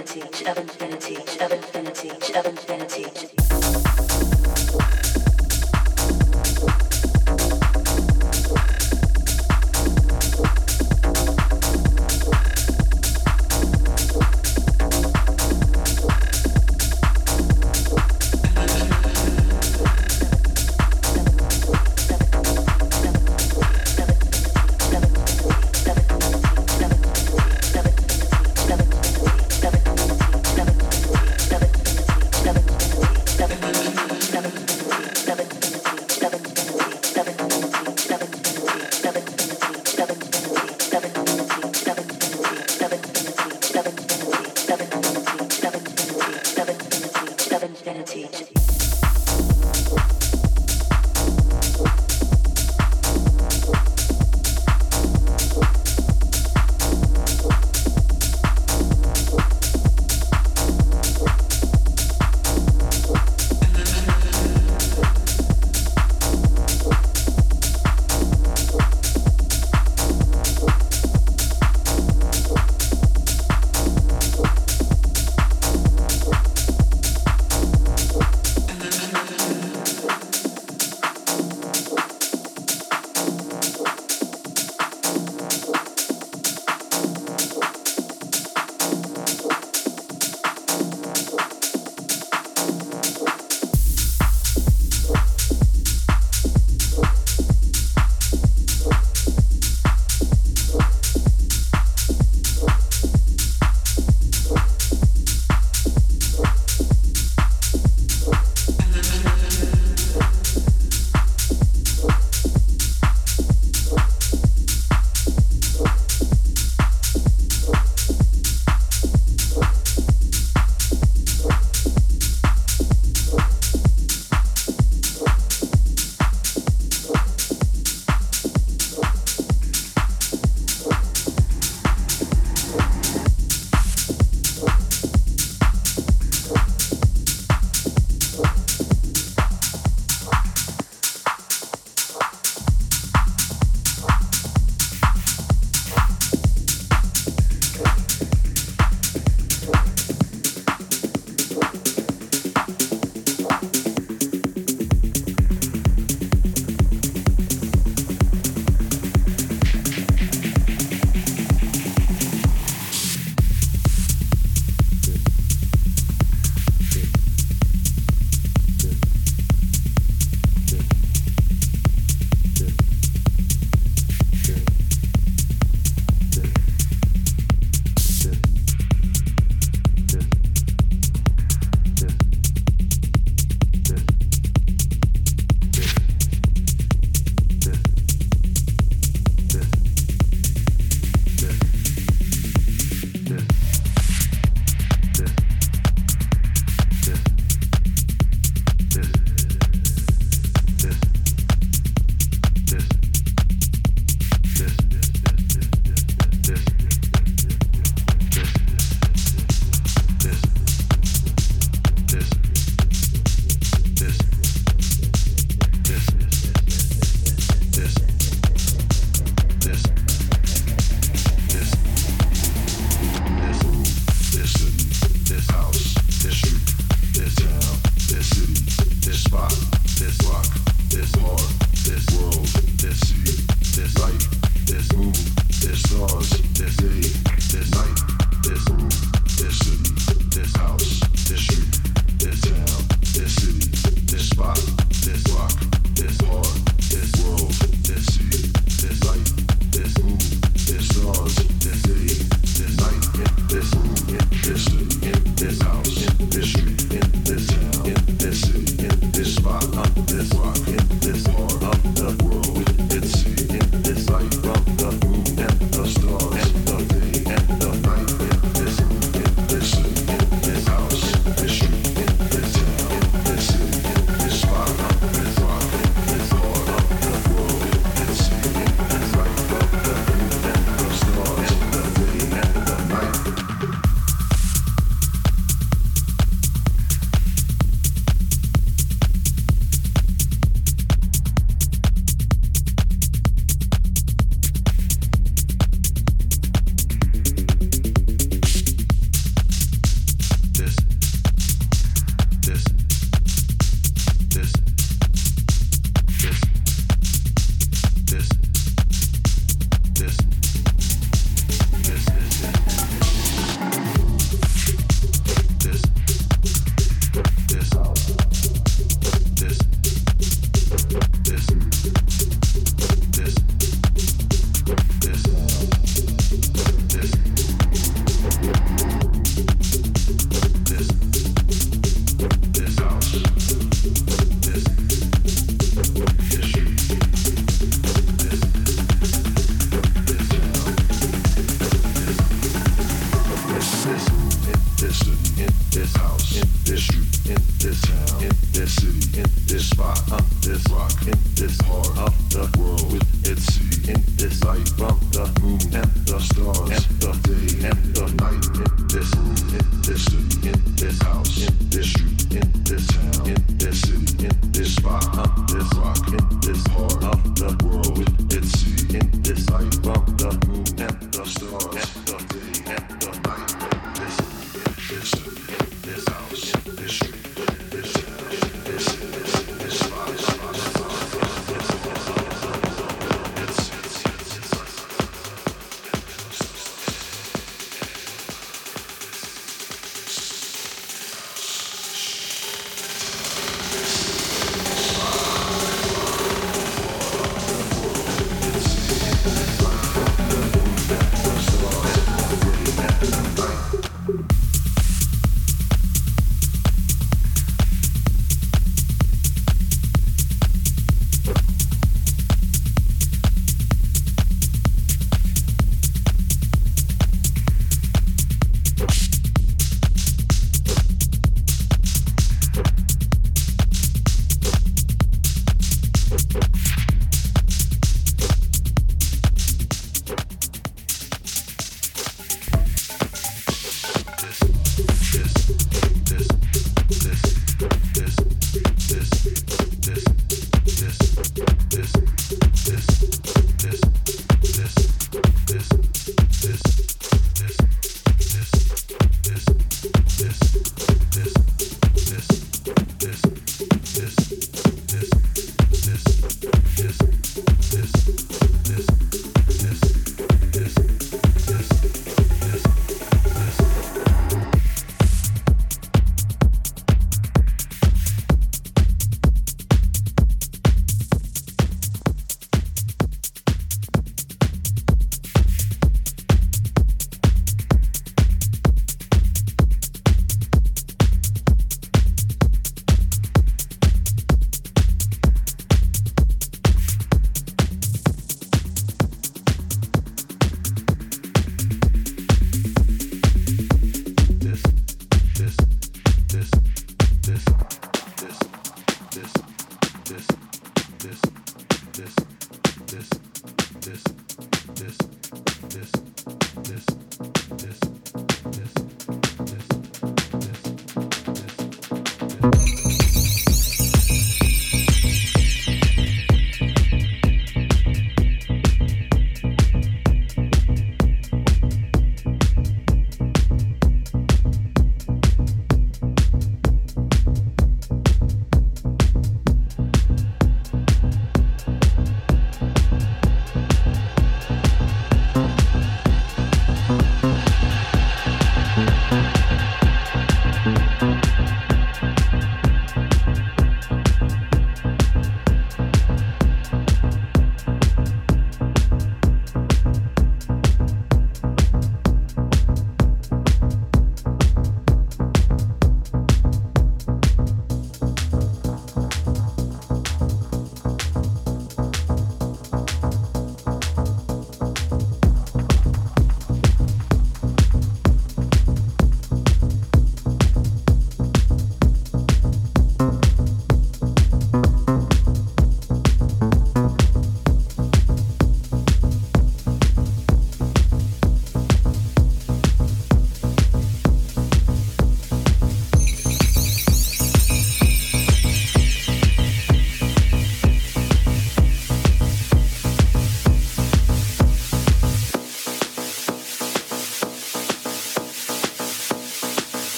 infinity, of infinity, of infinity, of infinity.